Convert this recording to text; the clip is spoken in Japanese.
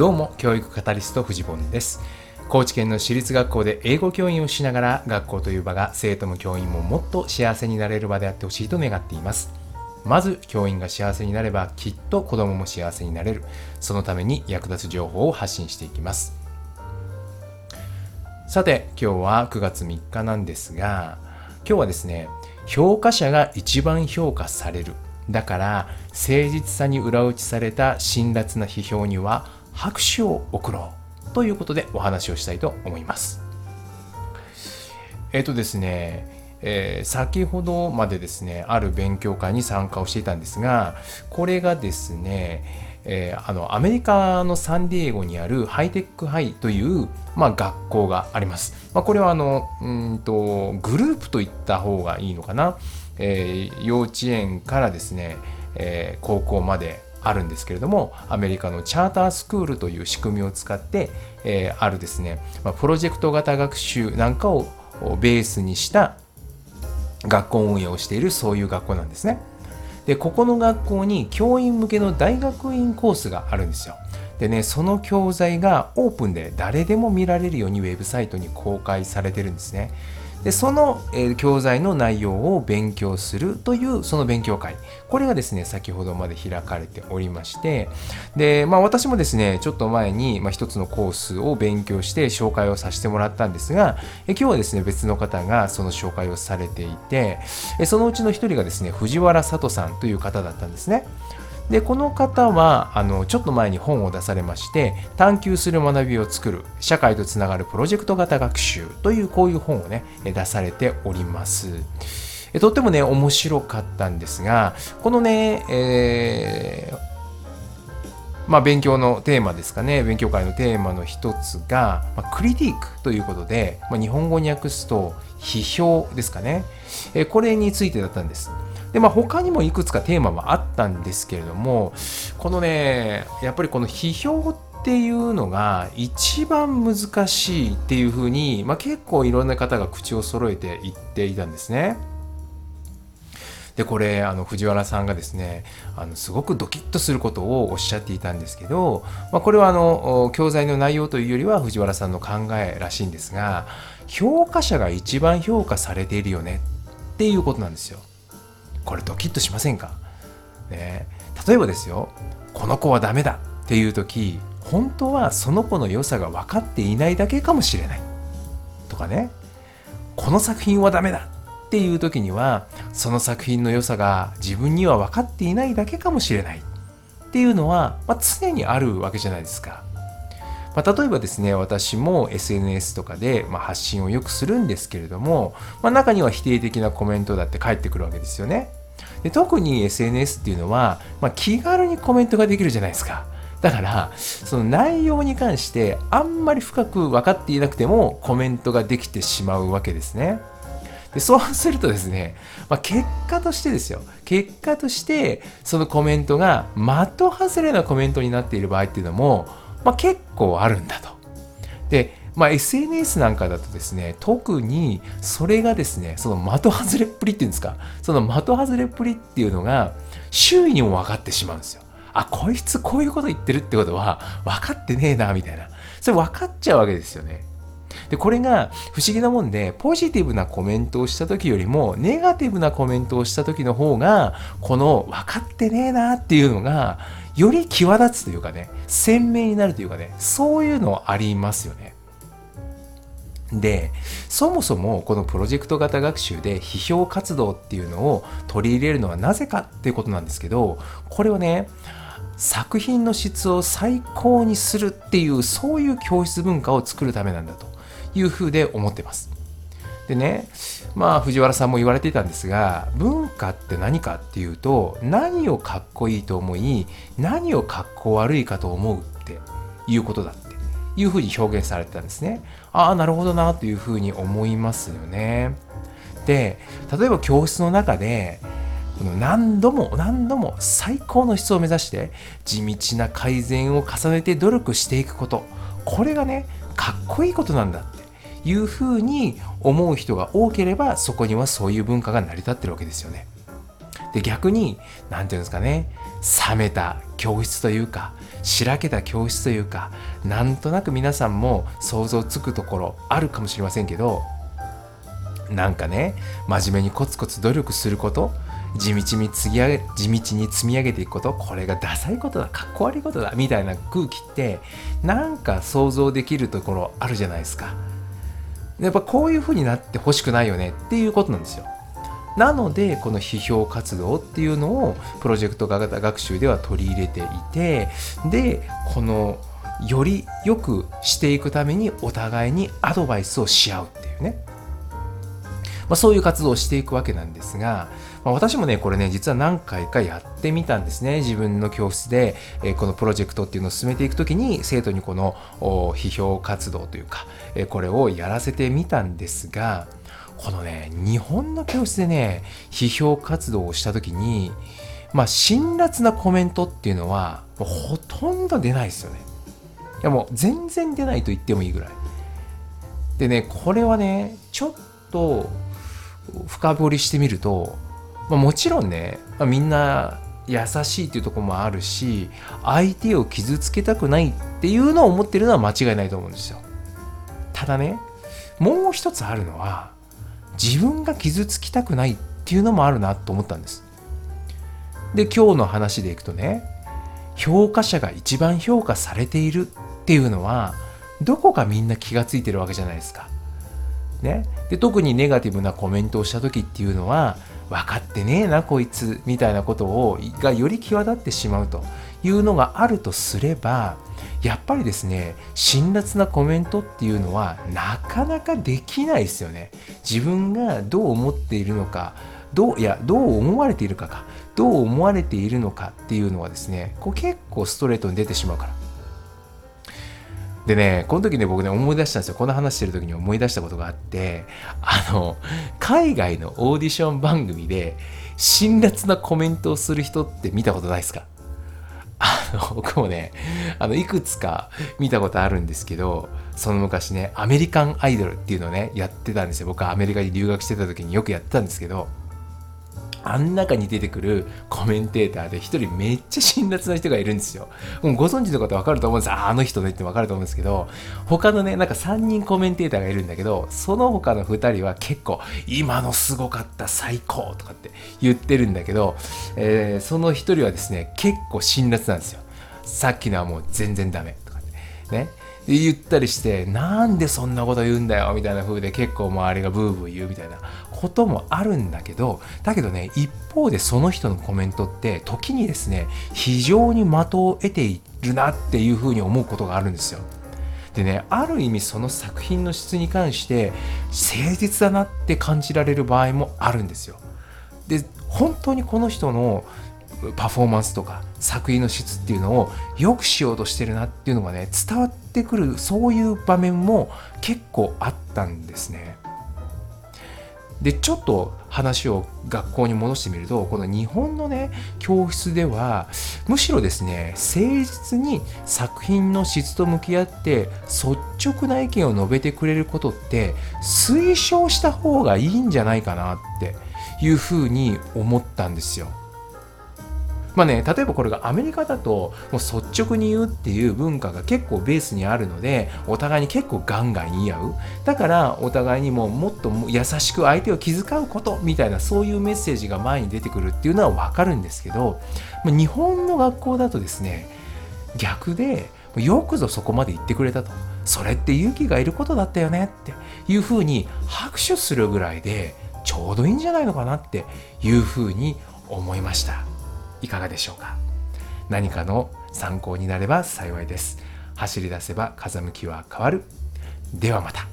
どうも教育カタリスト藤本です。高知県の私立学校で英語教員をしながら学校という場が生徒も教員ももっと幸せになれる場であってほしいと願っています。まず教員が幸せになればきっと子供も幸せになれる。そのために役立つ情報を発信していきます。さて今日は9月3日なんですが今日はですね評価者が一番評価される。だから誠実さに裏打ちされた辛辣な批評には拍手を送ろうということでお話をしたいと思います。えっ、ー、とですね、えー、先ほどまでですねある勉強会に参加をしていたんですがこれがですねえー、あのアメリカのサンディエゴにあるハイテックハイという、まあ、学校があります。まあ、これはあのうんとグループと言った方がいいのかな。えー、幼稚園からですね、えー、高校まであるんですけれどもアメリカのチャータースクールという仕組みを使って、えー、あるですね、まあ、プロジェクト型学習なんかをベースにした学校運営をしているそういう学校なんですね。でここの学校に教員向けの大学院コースがあるんですよ。でねその教材がオープンで誰でも見られるようにウェブサイトに公開されてるんですね。でその、えー、教材の内容を勉強するというその勉強会これがですね先ほどまで開かれておりましてで、まあ、私もですねちょっと前に、まあ、一つのコースを勉強して紹介をさせてもらったんですがえ今日はですね別の方がその紹介をされていてえそのうちの一人がですね藤原聡さんという方だったんですね。でこの方はあのちょっと前に本を出されまして探求する学びを作る社会とつながるプロジェクト型学習というこういう本をね出されております。とってもね面白かったんですがこのね、えーまあ、勉強のテーマですかね勉強会のテーマの一つが、まあ、クリティックということで、まあ、日本語に訳すと批評ですかね、えこれについてだったんです。でまあ他にもいくつかテーマはあったんですけれどもこのねやっぱりこの批評っていうのが一番難しいっていうふうに、まあ、結構いろんな方が口を揃えて言っていたんですね。でこれあの藤原さんがですねあのすごくドキッとすることをおっしゃっていたんですけど、まあ、これはあの教材の内容というよりは藤原さんの考えらしいんですが評価者が一番評価されているよねっていうことなんですよ。これドキッとしませんか、ね、例えばですよこの子はダメだっていう時本当はその子の良さが分かっていないだけかもしれない。とかね。この作品はダメだっていう時にはその作品の良さが自分には分かっていないだけかもしれないっていうのは、まあ、常にあるわけじゃないですか。まあ、例えばですね私も SNS とかで、ま発信をよくするんですけれども、まあ、中には否定的なコメントだって返ってくるわけですよね。で特に SNS っていうのは、まあ、気軽にコメントができるじゃないですか。だから、その内容に関してあんまり深く分かっていなくてもコメントができてしまうわけですね。でそうするとですね、まあ、結果としてですよ。結果として、そのコメントが的外れなコメントになっている場合っていうのも、まあ、結構あるんだと。で、まあ、SNS なんかだとですね、特にそれがですね、その的外れっぷりっていうんですか、その的外れっぷりっていうのが周囲にも分かってしまうんですよ。あ、こいつこういうこと言ってるってことは分かってねえな、みたいな。それ分かっちゃうわけですよね。で、これが不思議なもんで、ポジティブなコメントをした時よりも、ネガティブなコメントをした時の方が、この分かってねえなっていうのが、より際立つというかね、鮮明になるというかね、そういうのありますよね。で、そもそもこのプロジェクト型学習で批評活動っていうのを取り入れるのはなぜかっていうことなんですけど、これはね、作品の質を最高にするっていうそういう教室文化を作るためなんだというふうで思ってます。でね、まあ藤原さんも言われていたんですが、文化って何かっていうと、何をかっこいいと思い、何をかっこ悪いかと思うっていうことだっていうふうに表現されてたんですね。ああ、なるほどなというふうに思いますよね。で、例えば教室の中で、何度も何度も最高の質を目指して地道な改善を重ねて努力していくことこれがねかっこいいことなんだっていうふうに思う人が多ければそこにはそういう文化が成り立ってるわけですよね。で逆に何て言うんですかね冷めた教室というかしらけた教室というかなんとなく皆さんも想像つくところあるかもしれませんけどなんかね真面目にコツコツ努力すること地道に積み上げ地道に積み上げていくことこれがダサいことだかっこ悪いことだみたいな空気ってなんか想像できるところあるじゃないですかやっぱこういう風になってほしくないよねっていうことなんですよ。なのでこの批評活動っていうのをプロジェクト型学習では取り入れていてでこのより良くしていくためにお互いにアドバイスをし合うっていうね。まあ、そういう活動をしていくわけなんですが、まあ、私もね、これね、実は何回かやってみたんですね。自分の教室で、え、このプロジェクトっていうのを進めていくときに、生徒にこの批評活動というか、え、これをやらせてみたんですが、このね、日本の教室でね、批評活動をしたときに、まあ、辛辣なコメントっていうのは、ほとんど出ないですよね。いやもう全然出ないと言ってもいいぐらい。でね、これはね、ちょっと深掘りしてみると、まあ、もちろんね、まあ、みんな優しいっていうとこもあるし相手を傷つけたくないっていうのを思ってるのは間違いないと思うんですよ。ただねもう一つあるのは自分が傷つきたくないっていうのもあるなと思ったんです。で今日の話でいくとね評価者が一番評価されているっていうのはどこかみんな気がついてるわけじゃないですか。ね、で特にネガティブなコメントをした時っていうのは分かってねえなこいつみたいなことをがより際立ってしまうというのがあるとすればやっぱりですね辛辣なコメントっていうのはなかなかできないですよね。自分がどう思っているのかどういやどう思われているかかどう思われているのかっていうのはですねこう結構ストレートに出てしまうから。でね、この時ね、僕ね、思い出したんですよ。この話してる時に思い出したことがあって、あの、海外のオーディション番組で、辛辣なコメントをする人って見たことないですか？あの、僕もね、あの、いくつか見たことあるんですけど、その昔ね、アメリカンアイドルっていうのをね、やってたんですよ。僕はアメリカに留学してた時によくやってたんですけど、あん中に出てくるコメンテーターで一人めっちゃ辛辣な人がいるんですよ。もうご存知の方わかると思うんですあの人ねってわかると思うんですけど、他のね、なんか3人コメンテーターがいるんだけど、その他の2人は結構、今のすごかった、最高とかって言ってるんだけど、えー、その1人はですね、結構辛辣なんですよ。さっきのはもう全然ダメとかってね。言ったりしてなんでそんなこと言うんだよみたいな風で結構周りがブーブー言うみたいなこともあるんだけどだけどね一方でその人のコメントって時にですね非常に的を得ているなっていう風に思うことがあるんですよ。でねある意味その作品の質に関して誠実だなって感じられる場合もあるんですよ。で本当にこの人のパフォーマンスとか作品の質っていうのを良くしようとしてるなっていうのがね伝わってくるそういう場面も結構あったんですね。でちょっと話を学校に戻してみるとこの日本のね教室ではむしろですね誠実に作品の質と向き合って率直な意見を述べてくれることって推奨した方がいいんじゃないかなっていうふうに思ったんですよ。まあね、例えばこれがアメリカだともう率直に言うっていう文化が結構ベースにあるのでお互いに結構ガンガン言い合うだからお互いにももっと優しく相手を気遣うことみたいなそういうメッセージが前に出てくるっていうのは分かるんですけど日本の学校だとですね逆でよくぞそこまで言ってくれたとそれって勇気がいることだったよねっていうふうに拍手するぐらいでちょうどいいんじゃないのかなっていうふうに思いました。いかがでしょうか？何かの参考になれば幸いです。走り出せば風向きは変わる。ではまた。